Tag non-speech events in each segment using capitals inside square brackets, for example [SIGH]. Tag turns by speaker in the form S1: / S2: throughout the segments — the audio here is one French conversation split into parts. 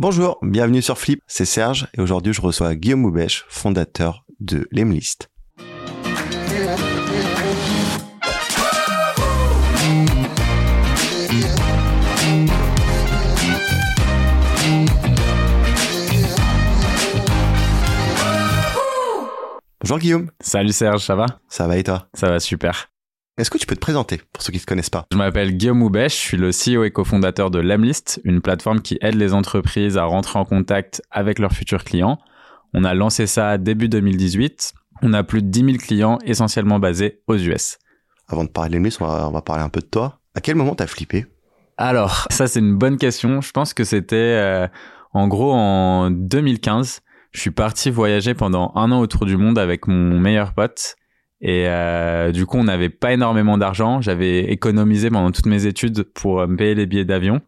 S1: Bonjour, bienvenue sur Flip, c'est Serge et aujourd'hui je reçois Guillaume Moubèche, fondateur de Lemlist. Bonjour Guillaume.
S2: Salut Serge, ça va?
S1: Ça va et toi?
S2: Ça va super.
S1: Est-ce que tu peux te présenter pour ceux qui ne te connaissent pas?
S2: Je m'appelle Guillaume Houbèche, je suis le CEO et cofondateur de Lemlist, une plateforme qui aide les entreprises à rentrer en contact avec leurs futurs clients. On a lancé ça début 2018. On a plus de 10 000 clients essentiellement basés aux US.
S1: Avant de parler de Lemlist, on va, on va parler un peu de toi. À quel moment t'as flippé?
S2: Alors, ça c'est une bonne question. Je pense que c'était euh, en gros en 2015. Je suis parti voyager pendant un an autour du monde avec mon meilleur pote. Et euh, du coup, on n'avait pas énormément d'argent. J'avais économisé pendant toutes mes études pour euh, me payer les billets d'avion.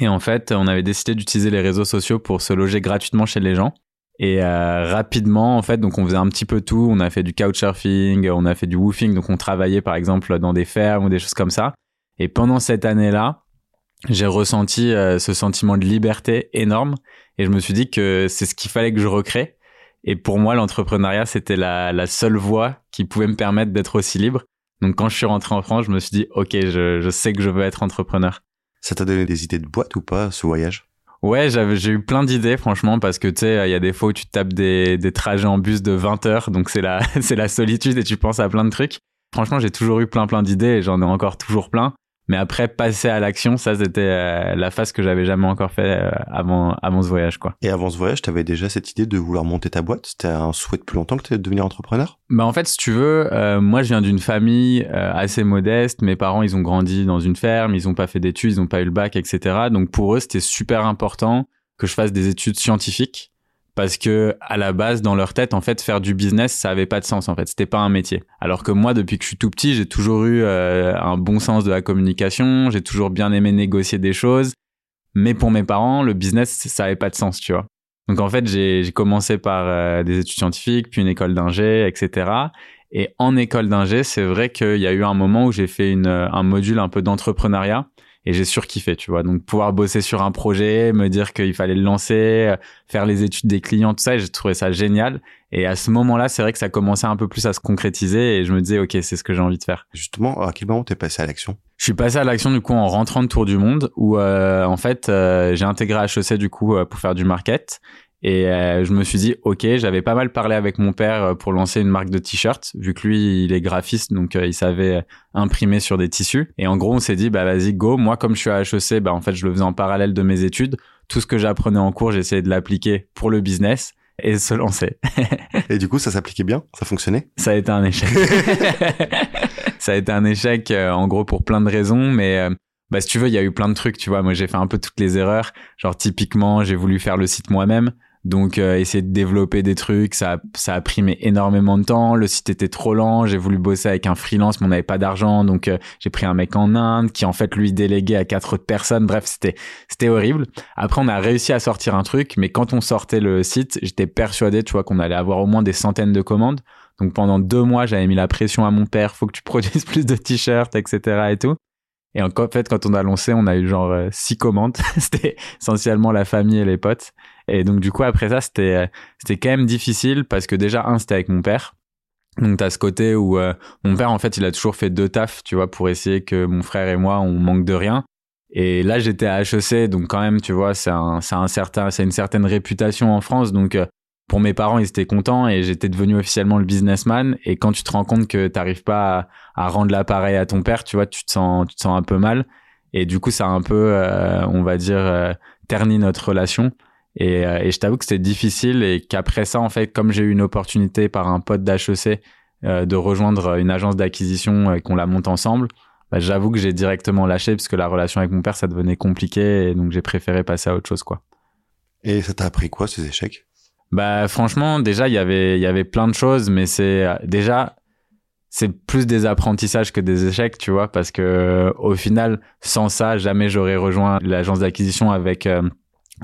S2: Et en fait, on avait décidé d'utiliser les réseaux sociaux pour se loger gratuitement chez les gens. Et euh, rapidement, en fait, donc on faisait un petit peu tout. On a fait du couchsurfing, on a fait du woofing. Donc on travaillait par exemple dans des fermes ou des choses comme ça. Et pendant cette année-là, j'ai ressenti euh, ce sentiment de liberté énorme. Et je me suis dit que c'est ce qu'il fallait que je recrée. Et pour moi, l'entrepreneuriat, c'était la, la, seule voie qui pouvait me permettre d'être aussi libre. Donc quand je suis rentré en France, je me suis dit, OK, je, je sais que je veux être entrepreneur.
S1: Ça t'a donné des idées de boîte ou pas, ce voyage?
S2: Ouais, j'ai eu plein d'idées, franchement, parce que tu sais, il y a des fois où tu tapes des, des trajets en bus de 20 heures, donc c'est la, [LAUGHS] c'est la solitude et tu penses à plein de trucs. Franchement, j'ai toujours eu plein plein d'idées et j'en ai encore toujours plein. Mais après, passer à l'action, ça, c'était euh, la phase que j'avais jamais encore fait euh, avant, avant ce voyage, quoi.
S1: Et avant ce voyage, t'avais déjà cette idée de vouloir monter ta boîte? C'était un souhait depuis longtemps que tu de devenir entrepreneur?
S2: Bah, en fait, si tu veux, euh, moi, je viens d'une famille euh, assez modeste. Mes parents, ils ont grandi dans une ferme, ils ont pas fait d'études, ils ont pas eu le bac, etc. Donc, pour eux, c'était super important que je fasse des études scientifiques parce que à la base dans leur tête en fait faire du business ça avait pas de sens en fait. C'était pas un métier. Alors que moi depuis que je suis tout petit j'ai toujours eu euh, un bon sens de la communication. J'ai toujours bien aimé négocier des choses. Mais pour mes parents le business ça avait pas de sens tu vois. Donc en fait j'ai commencé par euh, des études scientifiques puis une école d'ingé etc et en école d'ingé c'est vrai qu'il y a eu un moment où j'ai fait une, un module un peu d'entrepreneuriat et j'ai surkiffé, tu vois. Donc pouvoir bosser sur un projet, me dire qu'il fallait le lancer, faire les études des clients, tout ça, j'ai trouvé ça génial. Et à ce moment-là, c'est vrai que ça commençait un peu plus à se concrétiser et je me disais, ok, c'est ce que j'ai envie de faire.
S1: Justement, à quel moment t'es passé à l'action?
S2: Je suis passé à l'action du coup en rentrant de Tour du Monde où euh, en fait euh, j'ai intégré HEC du coup euh, pour faire du market et euh, je me suis dit, ok, j'avais pas mal parlé avec mon père euh, pour lancer une marque de t-shirts, vu que lui, il est graphiste, donc euh, il savait imprimer sur des tissus. Et en gros, on s'est dit, bah vas-y, go. Moi, comme je suis à HEC, bah en fait, je le faisais en parallèle de mes études. Tout ce que j'apprenais en cours, j'essayais de l'appliquer pour le business et se lancer. [LAUGHS]
S1: et du coup, ça s'appliquait bien? Ça fonctionnait?
S2: Ça a été un échec. [LAUGHS] ça a été un échec, en gros, pour plein de raisons, mais bah si tu veux, il y a eu plein de trucs, tu vois. Moi, j'ai fait un peu toutes les erreurs. Genre typiquement, j'ai voulu faire le site moi-même. Donc euh, essayer de développer des trucs, ça ça a pris énormément de temps. Le site était trop lent. J'ai voulu bosser avec un freelance, mais on n'avait pas d'argent, donc euh, j'ai pris un mec en Inde qui en fait lui déléguait à quatre autres personnes. Bref, c'était c'était horrible. Après, on a réussi à sortir un truc, mais quand on sortait le site, j'étais persuadé, tu vois, qu'on allait avoir au moins des centaines de commandes. Donc pendant deux mois, j'avais mis la pression à mon père, faut que tu [LAUGHS] produises plus de t-shirts, etc. et tout. Et en fait, quand on a lancé, on a eu genre euh, six commandes. [LAUGHS] c'était essentiellement la famille et les potes. Et donc du coup après ça c'était euh, c'était quand même difficile parce que déjà un c'était avec mon père. Donc t'as ce côté où euh, mon père en fait il a toujours fait deux tafs tu vois pour essayer que mon frère et moi on manque de rien. Et là j'étais à HEC donc quand même tu vois c'est un c'est un certain c'est une certaine réputation en France donc euh, pour mes parents ils étaient contents et j'étais devenu officiellement le businessman et quand tu te rends compte que t'arrives pas à, à rendre l'appareil à ton père tu vois tu te sens tu te sens un peu mal et du coup ça a un peu on va dire terni notre relation et, euh, et je t'avoue que c'était difficile et qu'après ça, en fait, comme j'ai eu une opportunité par un pote d'HEC euh, de rejoindre une agence d'acquisition et qu'on la monte ensemble, bah, j'avoue que j'ai directement lâché parce que la relation avec mon père, ça devenait compliqué et donc j'ai préféré passer à autre chose, quoi.
S1: Et ça t'a appris quoi, ces échecs?
S2: Bah, franchement, déjà, il y avait, il y avait plein de choses, mais c'est déjà, c'est plus des apprentissages que des échecs, tu vois, parce que au final, sans ça, jamais j'aurais rejoint l'agence d'acquisition avec euh,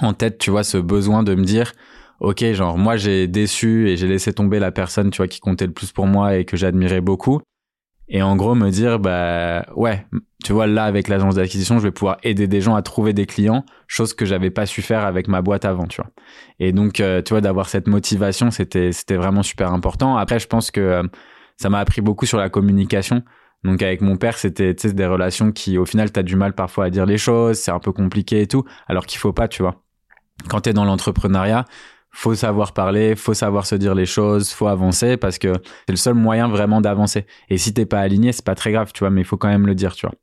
S2: en tête, tu vois, ce besoin de me dire, ok, genre moi j'ai déçu et j'ai laissé tomber la personne, tu vois, qui comptait le plus pour moi et que j'admirais beaucoup. et en gros me dire bah ouais tu vois là avec l'agence d'acquisition je vais pouvoir aider des gens à trouver des clients chose que j'avais pas su faire avec ma boîte avant tu vois. Et donc euh, tu vois d'avoir cette motivation c'était c'était vraiment super important. Après je pense que euh, ça m'a appris beaucoup sur la communication. Donc avec mon père c'était des relations qui au final t'as du mal parfois à dire les choses c'est un peu compliqué et tout alors qu'il faut pas tu vois quand t'es dans l'entrepreneuriat faut savoir parler, faut savoir se dire les choses, faut avancer parce que c'est le seul moyen vraiment d'avancer. Et si t'es pas aligné, c'est pas très grave, tu vois, mais il faut quand même le dire, tu vois.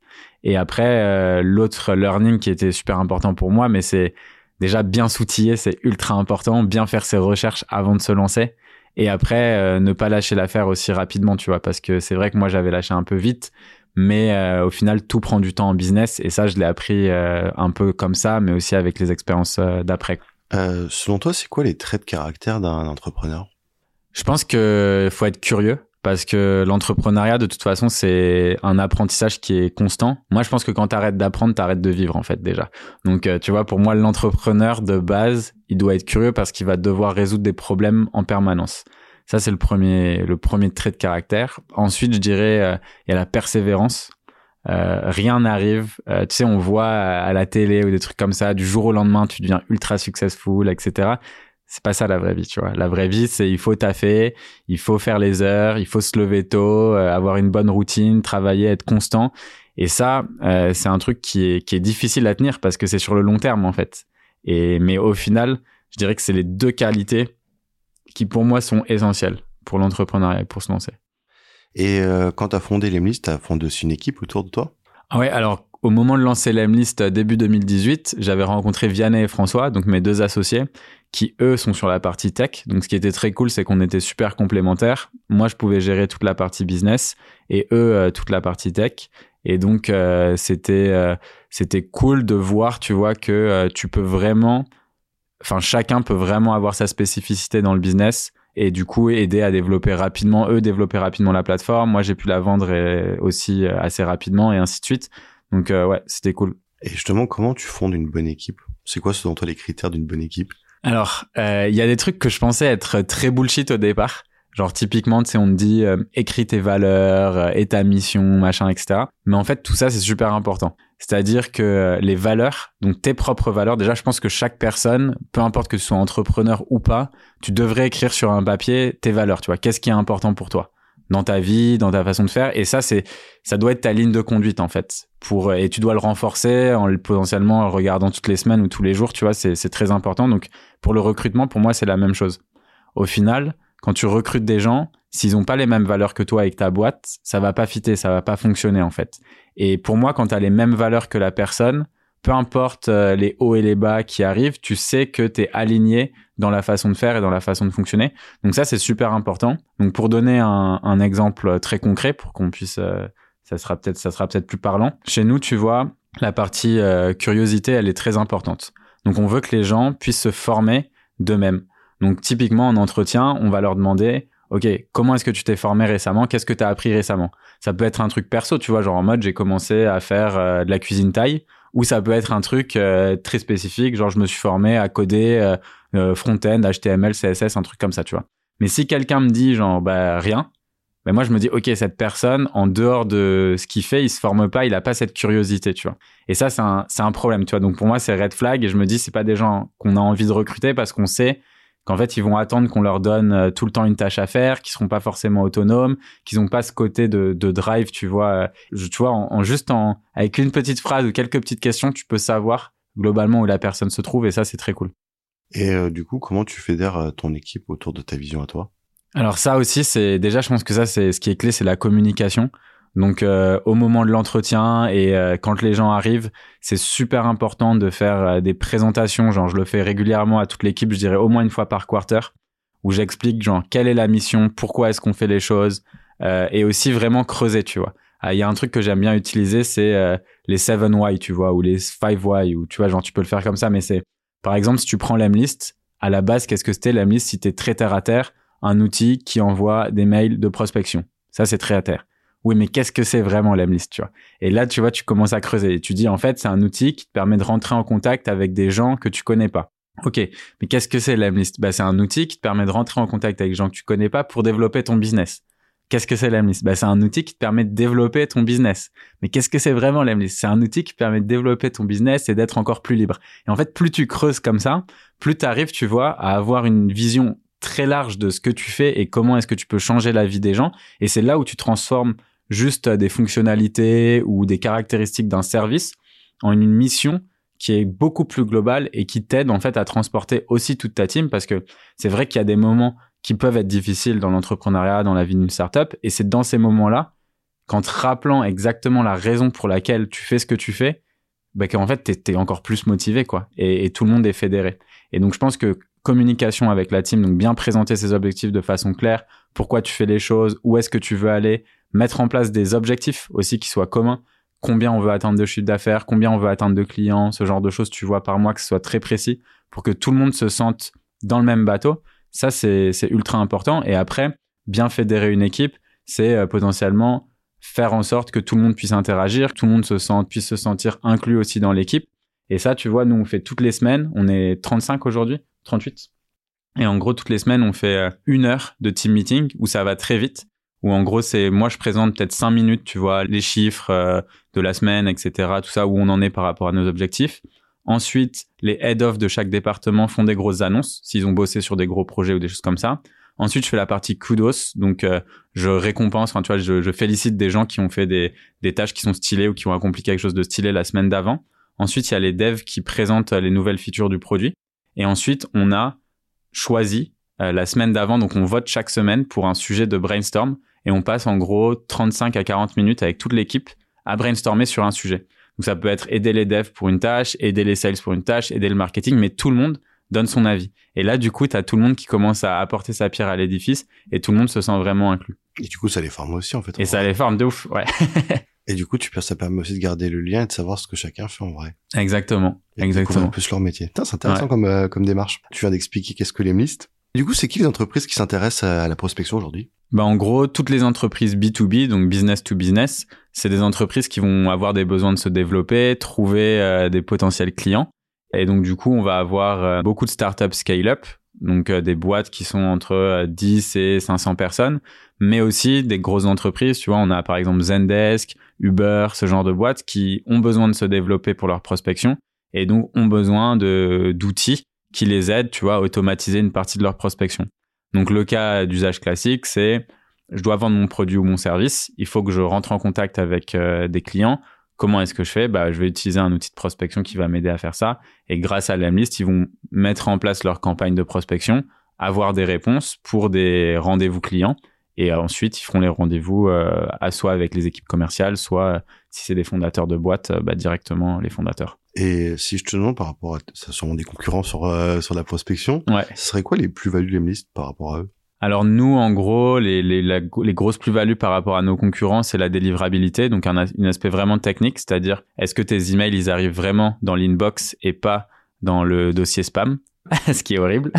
S2: Et après, euh, l'autre learning qui était super important pour moi, mais c'est déjà bien s'outiller, c'est ultra important, bien faire ses recherches avant de se lancer. Et après, euh, ne pas lâcher l'affaire aussi rapidement, tu vois, parce que c'est vrai que moi j'avais lâché un peu vite, mais euh, au final tout prend du temps en business et ça je l'ai appris un peu comme ça, mais aussi avec les expériences d'après.
S1: Euh, selon toi, c'est quoi les traits de caractère d'un entrepreneur?
S2: Je pense qu'il faut être curieux parce que l'entrepreneuriat, de toute façon, c'est un apprentissage qui est constant. Moi, je pense que quand tu arrêtes d'apprendre, tu arrêtes de vivre, en fait, déjà. Donc, euh, tu vois, pour moi, l'entrepreneur, de base, il doit être curieux parce qu'il va devoir résoudre des problèmes en permanence. Ça, c'est le premier, le premier trait de caractère. Ensuite, je dirais, euh, il y a la persévérance. Euh, rien n'arrive. Euh, tu sais, on voit à la télé ou des trucs comme ça, du jour au lendemain, tu deviens ultra successful, etc. C'est pas ça la vraie vie, tu vois. La vraie vie, c'est il faut taffer, il faut faire les heures, il faut se lever tôt, euh, avoir une bonne routine, travailler, être constant. Et ça, c'est un truc qui est, qui est difficile à tenir parce que c'est sur le long terme, en fait. Et, mais au final, je dirais que c'est les deux qualités qui, pour moi, sont essentielles pour l'entrepreneuriat pour se lancer.
S1: Et euh, quand tu as fondé Lemlist, tu as fondé aussi une équipe autour de toi?
S2: Ah Ouais, alors au moment de lancer Lemlist euh, début 2018, j'avais rencontré Vianney et François, donc mes deux associés, qui eux sont sur la partie tech. Donc ce qui était très cool, c'est qu'on était super complémentaires. Moi, je pouvais gérer toute la partie business et eux euh, toute la partie tech. Et donc c'était c'était cool de voir, tu vois, que tu peux vraiment, enfin chacun peut vraiment avoir sa spécificité dans le business et du coup aider à développer rapidement eux développer rapidement la plateforme. Moi j'ai pu la vendre aussi euh, assez rapidement et ainsi de suite. Donc euh, ouais c'était cool.
S1: Et justement comment tu fondes une bonne équipe? C'est quoi selon toi les critères d'une bonne équipe?
S2: Alors euh, il y a des trucs que je pensais être très bullshit au départ Genre typiquement, tu sais, on te dit euh, écris tes valeurs, euh, et ta mission, machin, etc. Mais en fait, tout ça, c'est super important. C'est-à-dire que euh, les valeurs, donc tes propres valeurs, déjà, je pense que chaque personne, peu importe que tu sois entrepreneur ou pas, tu devrais écrire sur un papier tes valeurs. Tu vois, qu'est-ce qui est important pour toi? Dans ta vie, dans ta façon de faire. Et ça, c'est, ça doit être ta ligne de conduite en fait. Pour et tu dois le renforcer en le potentiellement en regardant toutes les semaines ou tous les jours. Tu vois, c'est c'est très important. Donc pour le recrutement, pour moi, c'est la même chose. Au final quand tu recrutes des gens, s'ils ont pas les mêmes valeurs que toi avec ta boîte, ça va pas fitter, ça va pas fonctionner en fait. Et pour moi, quand tu as les mêmes valeurs que la personne, peu importe euh, les hauts et les bas qui arrivent, tu sais que tu es aligné dans la façon de faire et dans la façon de fonctionner. Donc ça, c'est super important. Donc pour donner un, exemple très concret, pour qu'on puisse, euh, ça sera peut-être, ça sera peut-être plus parlant. Chez nous, tu vois, la partie euh, curiosité, elle est très importante. Donc on veut que les gens puissent se former d'eux-mêmes. Donc typiquement en entretien, on va leur demander OK, comment est-ce que tu t'es formé récemment? Qu'est-ce que tu as appris récemment Ça peut être un truc perso, tu vois, genre en mode j'ai commencé à faire euh, de la cuisine taille ou ça peut être un truc euh, très spécifique, genre je me suis formé à coder euh, front-end, HTML, CSS, un truc comme ça, tu vois. Mais si quelqu'un me dit genre bah rien, ben moi je me dis OK, cette personne en dehors de ce qu'il fait, il se forme pas, il a pas cette curiosité, tu vois. Et ça c'est un un problème, tu vois. Donc pour moi c'est red flag et je me dis c'est pas des gens qu'on a envie de recruter parce qu'on sait qu'en fait ils vont attendre qu'on leur donne euh, tout le temps une tâche à faire, qu'ils seront pas forcément autonomes, qu'ils n'ont pas ce côté de, de, drive, tu vois. Je, tu vois, en, juste en avec une petite phrase ou quelques petites questions, tu peux savoir globalement où la personne se trouve et ça c'est très cool.
S1: Et euh, du coup, comment tu fédères euh, ton équipe autour de ta vision à toi?
S2: Alors ça aussi, c'est déjà, je pense que ça c'est ce qui est clé, c'est la communication. Donc euh, au moment de l'entretien et euh, quand les gens arrivent, c'est super important de faire euh, des présentations. Genre je le fais régulièrement à toute l'équipe, je dirais au moins une fois par quarter, où j'explique genre quelle est la mission, pourquoi est-ce qu'on fait les choses, et aussi vraiment creuser, tu vois. Ah, il y a un truc que j'aime bien utiliser, c'est les 7 why, tu vois, ou les 5 why, ou tu vois, genre tu peux le faire comme ça, mais c'est par exemple si tu prends l'Emlist, à la base qu'est-ce que c'était? l'Emlist si t'es très terre à terre, un outil qui envoie des mails de prospection. Ça c'est très à terre oui, mais qu'est-ce que c'est vraiment l'Emlist, tu vois? Et là, tu vois, tu commences à creuser. Et tu dis, en fait, c'est un outil qui te permet de rentrer en contact avec des gens que tu connais pas. Ok, mais qu'est-ce que c'est l'Emlist? Bah, C'est un outil qui te permet de rentrer en contact avec des gens que tu connais pas pour développer ton business. Qu'est-ce que c'est l'Emlist? Bah, C'est un outil qui te permet de développer ton business. Mais qu'est-ce que c'est vraiment l'Emlist? C'est un outil qui permet de développer ton business et d'être encore plus libre. Et en fait, plus tu creuses comme ça, plus tu arrives, tu vois, à avoir une vision très large de ce que tu fais et comment est-ce que tu peux changer la vie des gens. Et c'est là où tu transformes juste des fonctionnalités ou des caractéristiques d'un service en une mission qui est beaucoup plus globale et qui t'aide en fait à transporter aussi toute ta team parce que c'est vrai qu'il y a des moments qui peuvent être difficiles dans l'entrepreneuriat, dans la vie d'une startup. Et c'est dans ces moments-là, qu'en te rappelant exactement la raison pour laquelle tu fais ce que tu fais, bah, qu'en fait, t'es es encore plus motivé, quoi. Et, tout le monde est fédéré. Et donc, je pense que communication avec la team, donc bien présenter ses objectifs de façon claire, pourquoi tu fais les choses, où est-ce que tu veux aller, mettre en place des objectifs aussi qui soient communs, combien on veut atteindre de chiffre d'affaires, combien on veut atteindre de clients, ce genre de choses, tu vois, par mois, que ce soit très précis pour que tout le monde se sente dans le même bateau. Ça, c'est ultra important. Et après, bien fédérer une équipe, c'est euh, potentiellement faire en sorte que tout le monde puisse interagir, tout le monde se sente, puisse se sentir inclus aussi dans l'équipe. Et ça, tu vois, nous, on fait toutes les semaines. On est 35 aujourd'hui, 38. Et en gros, toutes les semaines, on fait euh, une heure de team meeting où ça va très vite. Où en gros, c'est moi, je présente peut-être cinq minutes, tu vois, les chiffres euh, de la semaine, etc. Tout ça, où on en est par rapport à nos objectifs. Ensuite, les head-off de chaque département font des grosses annonces s'ils ont bossé sur des gros projets ou des choses comme ça. Ensuite, je fais la partie kudos, donc euh, je récompense, enfin tu vois, je, félicite des gens qui ont fait des, des tâches qui sont stylées ou qui ont accompli quelque chose de stylé la semaine d'avant. Ensuite, il y a les devs qui présentent les nouvelles features du produit. Et ensuite, on a choisi euh, la semaine d'avant, donc on vote chaque semaine pour un sujet de brainstorm et on passe en gros 35 à 40 minutes avec toute l'équipe à brainstormer sur un sujet. Donc ça peut être aider les devs pour une tâche, aider les sales pour une tâche, aider le marketing, mais tout le monde donne son avis. Et là, du coup, tu as tout le monde qui commence à apporter sa pierre à l'édifice et tout le monde se sent vraiment inclus.
S1: Et du coup, ça les forme aussi, en fait.
S2: Et ça les forme de ouf, ouais. [LAUGHS]
S1: et du coup, tu peux, ça permet aussi de garder le lien et de savoir ce que chacun fait en vrai.
S2: Exactement. Exactement.
S1: Un peu leur métier. C'est intéressant comme, euh, comme démarche. Tu viens d'expliquer qu'est-ce que les listes. Du coup, c'est qui les entreprises qui s'intéressent à la prospection aujourd'hui?
S2: Bah en gros, toutes les entreprises B2B, donc business to business, c'est des entreprises qui vont avoir des besoins de se développer, trouver euh, des potentiels clients. Et donc du coup, on va avoir euh, beaucoup de startups scale-up, donc euh, des boîtes qui sont entre 10 et 500 personnes, mais aussi des grosses entreprises. Tu vois, on a par exemple Zendesk, Uber, ce genre de boîtes qui ont besoin de se développer pour leur prospection et donc ont besoin d'outils qui les aident, tu vois, à automatiser une partie de leur prospection. Donc le cas d'usage classique, c'est je dois vendre mon produit ou mon service, il faut que je rentre en contact avec euh, des clients. Comment est-ce que je fais? Bah, Je vais utiliser un outil de prospection qui va m'aider à faire ça. Et grâce à l'Emlist, ils vont mettre en place leur campagne de prospection, avoir des réponses pour des rendez-vous clients. Et ensuite, ils feront les rendez-vous euh, à soit avec les équipes commerciales, soit si c'est des fondateurs de boîtes, bah, directement les fondateurs.
S1: Et si je te demande par rapport à, ça sont des concurrents sur euh, sur la prospection,
S2: ouais.
S1: ce serait quoi les plus-values Lemlist par rapport à eux?
S2: Alors nous, en gros, les, les, les grosses plus-values par rapport à nos concurrents, c'est la délivrabilité, donc un, un aspect vraiment technique, c'est-à-dire est-ce que tes emails, ils arrivent vraiment dans l'inbox et pas dans le dossier spam, [LAUGHS] ce qui est horrible.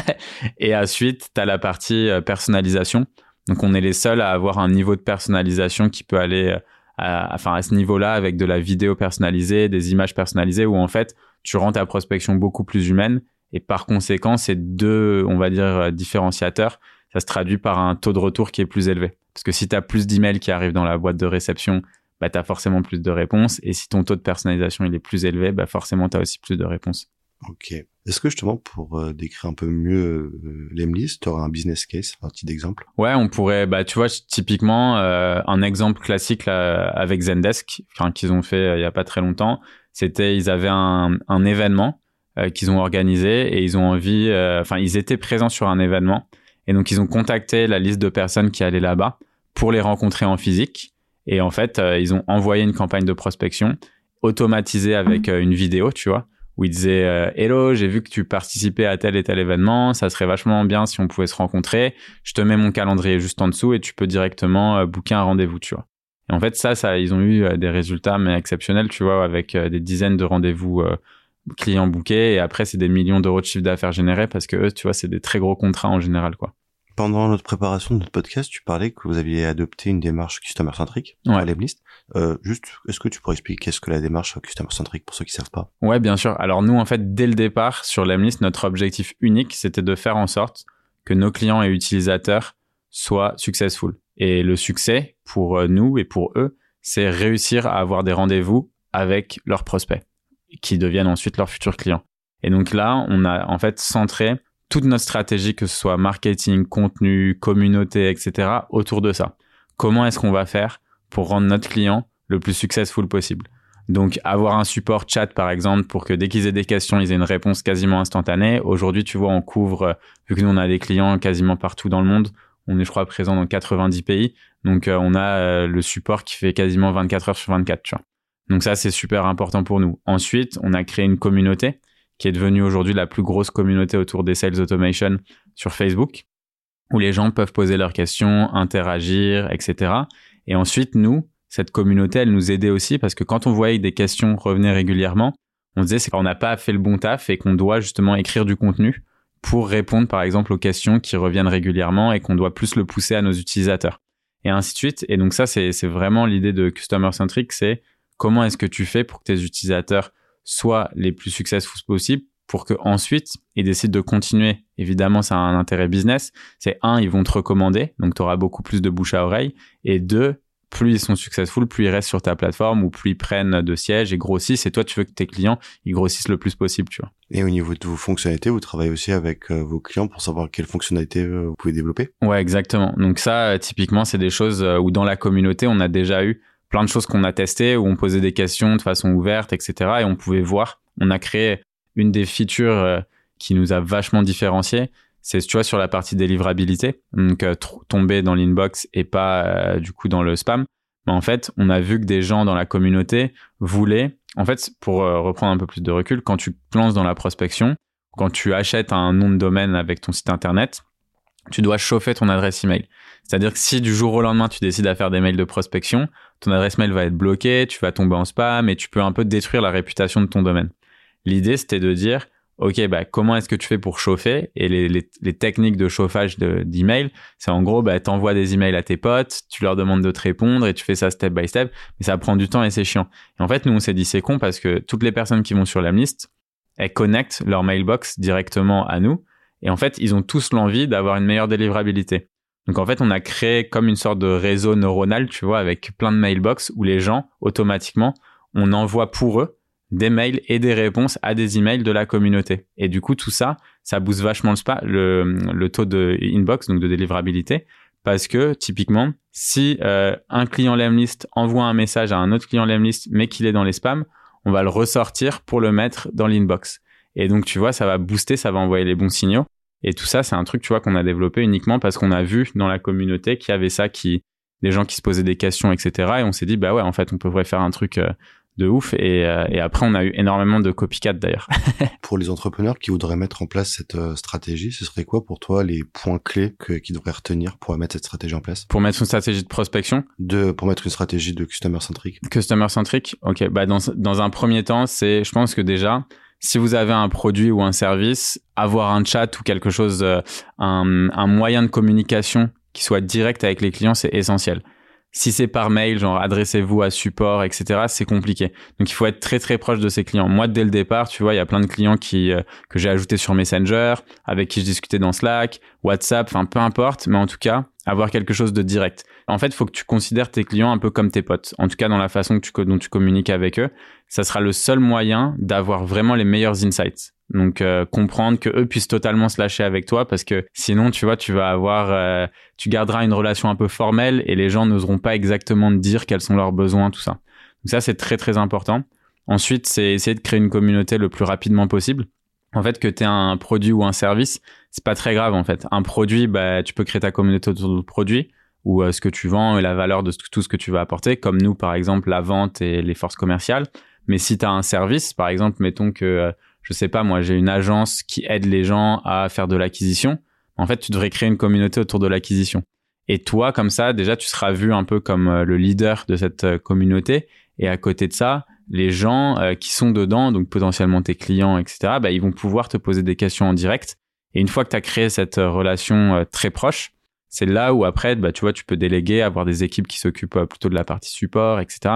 S2: Et ensuite, tu as la partie euh, personnalisation. Donc on est les seuls à avoir un niveau de personnalisation qui peut aller euh, à, enfin à ce niveau-là avec de la vidéo personnalisée, des images personnalisées où en fait tu rends ta prospection beaucoup plus humaine et par conséquent ces deux on va dire euh, différenciateurs ça se traduit par un taux de retour qui est plus élevé parce que si tu as plus d'emails qui arrivent dans la boîte de réception bah tu as forcément plus de réponses et si ton taux de personnalisation il est plus élevé bah forcément tu as aussi plus de réponses.
S1: OK. Est-ce que justement, pour euh, décrire un peu mieux euh, l'Emlist, tu aurais un business case, un petit exemple?
S2: Ouais, on pourrait, bah, tu vois, typiquement, euh, un exemple classique là, avec Zendesk, qu'ils ont fait euh, il y a pas très longtemps, c'était, ils avaient un, un événement qu'ils ont organisé et ils ont envie, enfin, ils étaient présents sur un événement et donc ils ont contacté la liste de personnes qui allaient là-bas pour les rencontrer en physique et en fait, ils ont envoyé une campagne de prospection automatisée avec une vidéo, tu vois où il disait euh, Hello, j'ai vu que tu participais à tel et tel événement, ça serait vachement bien si on pouvait se rencontrer. Je te mets mon calendrier juste en dessous et tu peux directement euh, booker un rendez-vous, tu vois. Et en fait, ça, ça, ils ont eu euh, des résultats mais exceptionnels, tu vois, avec des dizaines de rendez-vous clients bookés et après c'est des millions d'euros de chiffre d'affaires générés parce que eux, tu vois, c'est des très gros contrats en général, quoi.
S1: Pendant notre préparation de notre podcast, tu parlais que vous aviez adopté une démarche customer centrique
S2: ouais.
S1: à Lemlist. Euh, juste, est-ce que tu pourrais expliquer qu'est-ce que la démarche customer centrique pour ceux qui savent pas?
S2: Ouais, bien sûr. Alors nous, en fait, dès le départ sur Lemlist, notre objectif unique, c'était de faire en sorte que nos clients et utilisateurs soient successful. Et le succès pour euh, nous et pour eux, c'est réussir à avoir des rendez-vous avec leurs prospects qui deviennent ensuite leurs futurs clients. Et donc là, on a en fait centré toute notre stratégie, que ce soit marketing, contenu, communauté, etc., autour de ça. Comment est-ce qu'on va faire pour rendre notre client le plus successful possible? Donc avoir un support chat par exemple pour que dès qu'ils aient des questions, ils aient une réponse quasiment instantanée. Aujourd'hui, tu vois, on couvre, vu que nous on a des clients quasiment partout dans le monde, on est je crois présent dans 90 pays, donc euh, on a euh, le support qui fait quasiment 24 heures sur 24, tu vois. Donc ça c'est super important pour nous. Ensuite, on a créé une communauté qui est devenue aujourd'hui la plus grosse communauté autour des sales automation sur Facebook, où les gens peuvent poser leurs questions, interagir, etc. Et ensuite, nous, cette communauté, elle nous aidait aussi parce que quand on voyait des questions revenaient régulièrement, on disait c'est qu'on n'a pas fait le bon taf et qu'on doit justement écrire du contenu pour répondre par exemple aux questions qui reviennent régulièrement et qu'on doit plus le pousser à nos utilisateurs. Et ainsi de suite. Et donc ça, c'est vraiment l'idée de Customer Centric, c'est comment est-ce que tu fais pour que tes utilisateurs soient les plus successful possibles pour que ensuite ils décident de continuer. Évidemment, ça a un intérêt business. C'est un, ils vont te recommander, donc tu auras beaucoup plus de bouche à oreille. Et deux, plus ils sont successful, plus ils restent sur ta plateforme ou plus ils prennent de sièges et grossissent. Et toi, tu veux que tes clients, ils grossissent le plus possible, tu vois.
S1: Et au niveau de vos fonctionnalités, vous travaillez aussi avec euh, vos clients pour savoir quelles fonctionnalités euh, vous pouvez développer?
S2: Ouais, exactement. Donc ça, euh, typiquement, c'est des choses où dans la communauté, on a déjà eu plein de choses qu'on a testées, où on posait des questions de façon ouverte, etc. Et on pouvait voir. On a créé une des features qui nous a vachement différenciés c'est tu vois sur la partie délivrabilité, donc euh, tomber dans l'inbox et pas euh, du coup dans le spam. Mais en fait, on a vu que des gens dans la communauté voulaient, en fait, pour euh, reprendre un peu plus de recul, quand tu lances dans la prospection, quand tu achètes un nom de domaine avec ton site internet, tu dois chauffer ton adresse email. C'est-à-dire que si du jour au lendemain tu décides à faire des mails de prospection, ton adresse mail va être bloquée, tu vas tomber en spam et tu peux un peu détruire la réputation de ton domaine. L'idée c'était de dire OK, bah, comment est-ce que tu fais pour chauffer? Et les, techniques de chauffage d'email, c'est en gros, bah, tu envoies des emails à tes potes, tu leur demandes de te répondre et tu fais ça step by step, mais ça prend du temps et c'est chiant. Et en fait, nous, on s'est dit, c'est con parce que toutes les personnes qui vont sur la liste, elles connectent leur mailbox directement à nous. Et en fait, ils ont tous l'envie d'avoir une meilleure délivrabilité. Donc en fait, on a créé comme une sorte de réseau neuronal, tu vois, avec plein de mailbox où les gens, automatiquement, on envoie pour eux des mails et des réponses à des emails de la communauté. Et du coup, tout ça, ça booste vachement le, taux de inbox, donc de délivrabilité, parce que typiquement, si euh, un client Lemlist envoie un message à un autre client Lemlist, mais qu'il est dans les spams, on va le ressortir pour le mettre dans l'inbox. Et donc, tu vois, ça va booster, ça va envoyer les bons signaux. Et tout ça, c'est un truc, tu vois, qu'on a développé uniquement parce qu'on a vu dans la communauté qu'il y avait ça qui, des gens qui se posaient des questions, etc. Et on s'est dit, bah ouais, en fait, on pourrait faire un truc euh, de ouf. Et, euh, et, après, on a eu énormément de copycat d'ailleurs. [LAUGHS]
S1: pour les entrepreneurs qui voudraient mettre en place cette euh, stratégie, ce serait quoi pour toi les points clés qu'ils devraient retenir pour mettre cette stratégie en place?
S2: Pour mettre une stratégie de prospection?
S1: De, Pour mettre une stratégie de customer centric
S2: Customer centric Ok. Bah dans, dans un premier temps, c'est, je pense que déjà, si vous avez un produit ou un service, avoir un chat ou quelque chose, euh, un, moyen de communication qui soit direct avec les clients, c'est essentiel. Si c'est par mail, genre adressez-vous à support, etc., c'est compliqué. Donc il faut être très très proche de ses clients. Moi, dès le départ, tu vois, il y a plein de clients qui euh, que j'ai ajoutés sur Messenger, avec qui je discutais dans Slack, WhatsApp, enfin peu importe, mais en tout cas, avoir quelque chose de direct. En fait, il faut que tu considères tes clients un peu comme tes potes. En tout cas, dans la façon dont tu communiques avec eux, ça sera le seul moyen d'avoir vraiment les meilleurs insights. Donc euh, comprendre que eux puissent totalement se lâcher avec toi parce que sinon tu vois tu vas avoir euh, tu garderas une relation un peu formelle et les gens n'oseront pas exactement te dire quels sont leurs besoins tout ça. Donc ça c'est très très important. Ensuite c'est essayer de créer une communauté le plus rapidement possible. En fait que tu aies un produit ou un service, c'est pas très grave en fait. Un produit bah tu peux créer ta communauté autour du produit ou euh, ce que tu vends et la valeur de tout ce que tu vas apporter comme nous par exemple la vente et les forces commerciales. Mais si tu as un service par exemple mettons que je sais pas, moi, j'ai une agence qui aide les gens à faire de l'acquisition. En fait, tu devrais créer une communauté autour de l'acquisition. Et toi, comme ça, déjà, tu seras vu un peu comme euh, le leader de cette euh, communauté. Et à côté de ça, les gens euh, qui sont dedans, donc potentiellement tes clients, etc., bah, ils vont pouvoir te poser des questions en direct. Et une fois que tu as créé cette relation très proche, c'est là où après, bah, tu vois, tu peux déléguer, avoir des équipes qui s'occupent plutôt de la partie support, etc.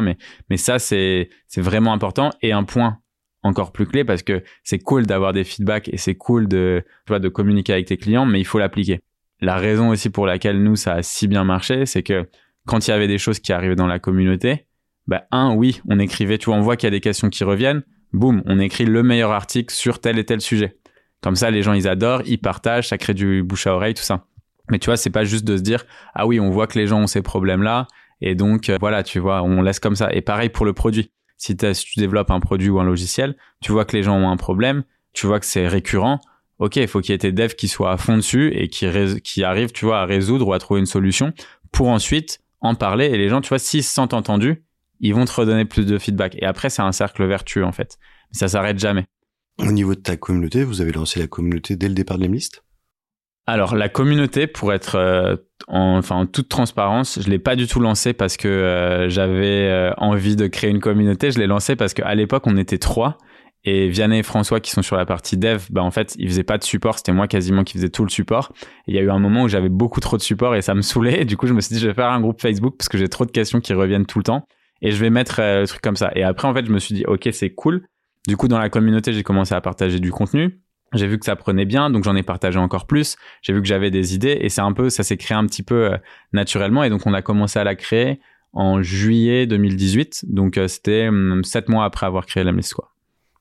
S2: Mais, ça, c'est, vraiment important. Et un point encore plus clé parce que c'est cool d'avoir des feedbacks et c'est cool de communiquer avec tes clients, mais il faut l'appliquer. la raison aussi pour laquelle nous, ça a si bien marché, c'est que quand il y avait des choses qui arrivaient dans la communauté, bah, un, oui, on écrivait, tu vois, on voit qu'il y a des questions qui reviennent, boum, on écrit le meilleur article sur tel et tel sujet. Comme ça, les gens, ils adorent, ils partagent, ça crée du bouche à oreille, tout ça. Mais tu vois, c'est pas juste de se dire, ah oui, on voit que les gens ont ces problèmes-là, et donc, euh, voilà, tu vois, on laisse comme ça. Et pareil pour le produit. Si, tu développes un produit ou un logiciel, tu vois que les gens ont un problème, tu vois que c'est récurrent, ok, il faut qu'il y ait tes devs qui soient à fond dessus et qui, qui arrivent, tu vois, à résoudre ou à trouver une solution pour ensuite en parler. Et les gens, tu vois, s'ils se sentent entendus, ils vont te redonner plus de feedback. Et après, c'est un cercle vertueux, en fait. Ça s'arrête jamais.
S1: Au niveau de ta communauté, vous avez lancé la communauté dès le départ de l'Emlist?
S2: Alors la communauté, pour être euh, en, enfin en toute transparence, je l'ai pas du tout lancé parce que euh, j'avais euh, envie de créer une communauté. Je l'ai lancé parce qu'à l'époque on était trois et Vianney et François qui sont sur la partie dev, bah en fait, ils faisaient pas de support, c'était moi quasiment qui faisais tout le support. il y a eu un moment où j'avais beaucoup trop de support et ça me saoulait. du coup, je me suis dit je vais faire un groupe Facebook parce que j'ai trop de questions qui reviennent tout le temps et je vais mettre euh, le truc comme ça. Et après en fait, je me suis dit OK, c'est cool. Du coup, dans la communauté, j'ai commencé à partager du contenu. J'ai vu que ça prenait bien, donc j'en ai partagé encore plus. J'ai vu que j'avais des idées et c'est un peu, ça s'est créé un petit peu euh, naturellement et donc on a commencé à la créer en juillet 2018. Donc euh, c'était hum, sept mois après avoir créé la quoi.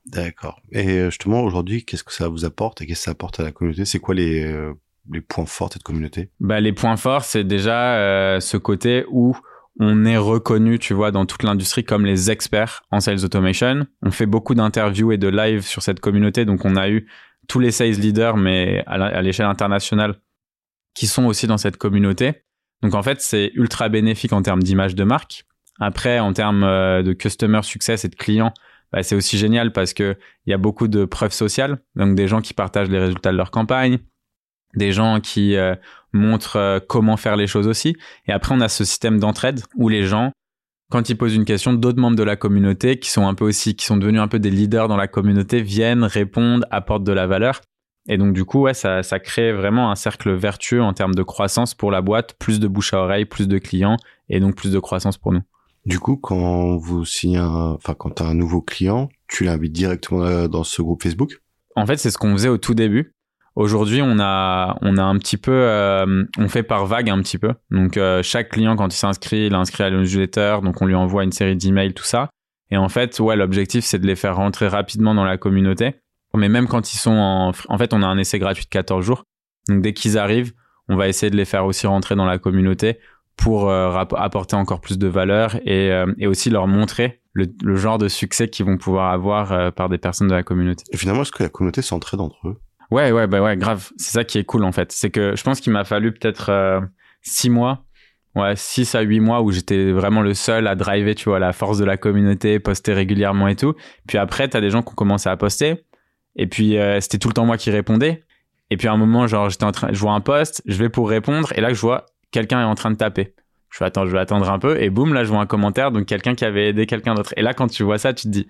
S1: D'accord. Et euh, justement, aujourd'hui, qu'est-ce que ça vous apporte et qu'est-ce que ça apporte à la communauté? C'est quoi les, euh, les points forts de cette communauté?
S2: Bah, Les points forts, c'est déjà euh, ce côté où on est reconnu, tu vois, dans toute l'industrie comme les experts en sales automation. On fait beaucoup d'interviews et de live sur cette communauté, donc on a eu tous les sales leaders, mais à l'échelle internationale, qui sont aussi dans cette communauté. Donc en fait, c'est ultra bénéfique en termes d'image de marque. Après, en termes de customer success et de clients, bah, c'est aussi génial parce que il y a beaucoup de preuves sociales, donc des gens qui partagent les résultats de leur campagne, des gens qui euh, montrent euh, comment faire les choses aussi. Et après, on a ce système d'entraide où les gens, quand ils posent une question, d'autres membres de la communauté qui sont un peu aussi, qui sont devenus un peu des leaders dans la communauté, viennent, répondent, apportent de la valeur. Et donc, du coup, ouais, ça, ça crée vraiment un cercle vertueux en termes de croissance pour la boîte, plus de bouche à oreille, plus de clients et donc plus de croissance pour nous.
S1: Du coup, quand vous signez un, enfin, quand t'as un nouveau client, tu l'invites directement euh, dans ce groupe Facebook?
S2: En fait, c'est ce qu'on faisait au tout début. Aujourd'hui, on a, on a un petit peu, euh, on fait par vague un petit peu. Donc, euh, chaque client, quand il s'inscrit, il inscrit à la newsletter, donc on lui envoie une série d'emails, tout ça. Et en fait, ouais, l'objectif, c'est de les faire rentrer rapidement dans la communauté. Mais même quand ils sont en, en fait, on a un essai gratuit de 14 jours. Donc, dès qu'ils arrivent, on va essayer de les faire aussi rentrer dans la communauté pour euh, apporter encore plus de valeur et, euh, et aussi leur montrer le, genre de succès qu'ils vont pouvoir avoir euh, par des personnes de la communauté.
S1: Et finalement, est-ce que la communauté s'entraide entre eux?
S2: Ouais, ouais, bah ouais, grave. C'est ça qui est cool en fait. C'est que je pense qu'il m'a fallu peut-être six mois, ouais, six à huit mois où j'étais vraiment le seul à driver, tu vois, la force de la communauté, poster régulièrement et tout. Puis après, t'as des gens qui ont commencé à poster. Et puis c'était tout le temps moi qui répondais. Et puis à un moment, genre, j'étais en train, je vois un post, je vais pour répondre, et là je vois quelqu'un est en train de taper. Je vais attendre, je vais attendre un peu et boum, là je vois un commentaire donc quelqu'un qui avait aidé quelqu'un d'autre. Et là quand tu vois ça, tu te dis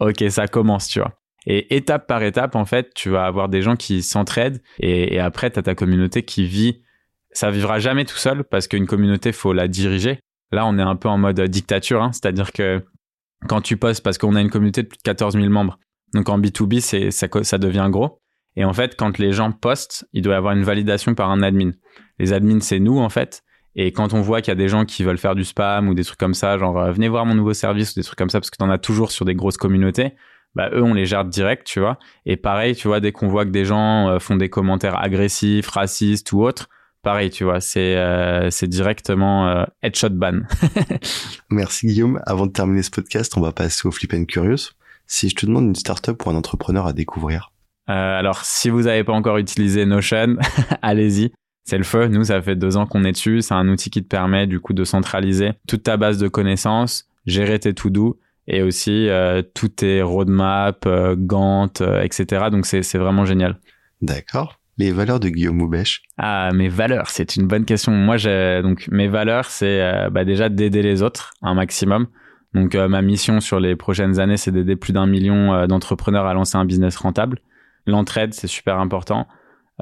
S2: OK, ça commence, tu vois. Et étape par étape, en fait, tu vas avoir des gens qui s'entraident et, après, tu as ta communauté qui vit. Ça vivra jamais tout seul parce qu'une communauté, faut la diriger. Là, on est un peu en mode dictature, hein, c'est-à-dire que quand tu postes, parce qu'on a une communauté de plus de 14 000 membres, donc en B2B, c'est, ça, devient gros. Et en fait, quand les gens postent, il doit y avoir une validation par un admin. Les admins, c'est nous, en fait. Et quand on voit qu'il y a des gens qui veulent faire du spam ou des trucs comme ça, genre euh, venez voir mon nouveau service ou des trucs comme ça, parce que t'en as toujours sur des grosses communautés, bah eux on les gère direct, tu vois. Et pareil, tu vois, dès qu'on voit que des gens euh, font des commentaires agressifs, racistes ou autres, pareil, tu vois, c'est euh, c'est directement headshot ban. [LAUGHS]
S1: Merci Guillaume. Avant de terminer ce podcast, on va passer au Flip and Curious. Si je te demande une startup pour un entrepreneur à découvrir.
S2: alors, si vous n'avez pas encore utilisé Notion, [LAUGHS] allez-y c'est le feu. Nous, ça fait deux ans qu'on est dessus. C'est un outil qui te permet du coup de centraliser toute ta base de connaissances, gérer tes to-do et aussi euh, tous tes roadmaps, euh, Gantt, euh, etc. Donc c'est vraiment génial.
S1: D'accord. Les valeurs de Guillaume Moubèche
S2: Ah, mes valeurs, c'est une bonne question. Moi, j'ai donc mes valeurs, c'est euh, bah, déjà d'aider les autres un maximum. Donc ma mission sur les prochaines années, c'est d'aider plus d'un million d'entrepreneurs à lancer un business rentable. L'entraide, c'est super important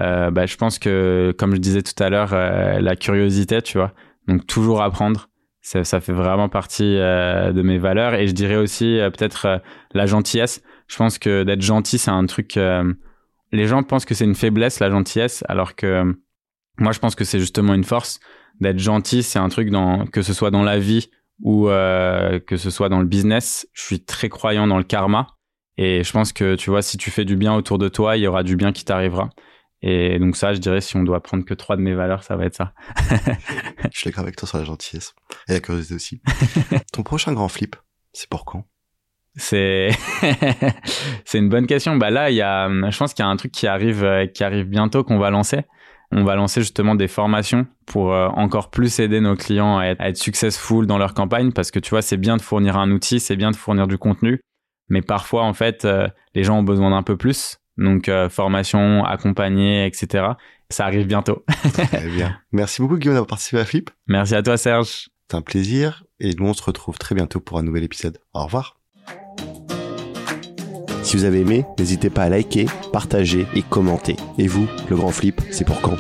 S2: euh, bah, je pense que, comme je disais tout à l'heure, euh, la curiosité, tu vois, donc toujours apprendre, ça, fait vraiment partie euh, de mes valeurs. Et je dirais aussi euh, peut-être euh, la gentillesse. Je pense que d'être gentil, c'est un truc. les gens pensent que c'est une faiblesse, la gentillesse, alors que Moi, je pense que c'est justement une force d'être gentil. C'est un truc dans que ce soit dans la vie ou que ce soit dans le business. Je suis très croyant dans le karma et je pense que tu vois, si tu fais du bien autour de toi, il y aura du bien qui t'arrivera. Et donc ça, je dirais, si on doit prendre que trois de mes valeurs, ça va être ça.
S1: je suis d'accord avec toi sur la gentillesse et la curiosité aussi. [LAUGHS] Ton prochain grand flip, c'est pour quand?
S2: C'est [LAUGHS] c'est une bonne question. Bah là, il y a, je pense qu'il y a un truc qui arrive euh, qui arrive bientôt qu'on va lancer. On va lancer justement des formations pour euh, encore plus aider nos clients à être, à être successful dans leur campagne parce que tu vois, c'est bien de fournir un outil, c'est bien de fournir du contenu, mais parfois en fait, euh, les gens ont besoin d'un peu plus. Donc formation, accompagner, etc. Ça arrive bientôt. [LAUGHS]
S1: Très bien. Merci beaucoup Guillaume d'avoir participé à Flip.
S2: Merci à toi Serge.
S1: C'est un plaisir et nous on se retrouve très bientôt pour un nouvel épisode. Au revoir. Si vous avez aimé, n'hésitez pas à liker, partager et commenter. Et vous, le grand flip, c'est pour quand?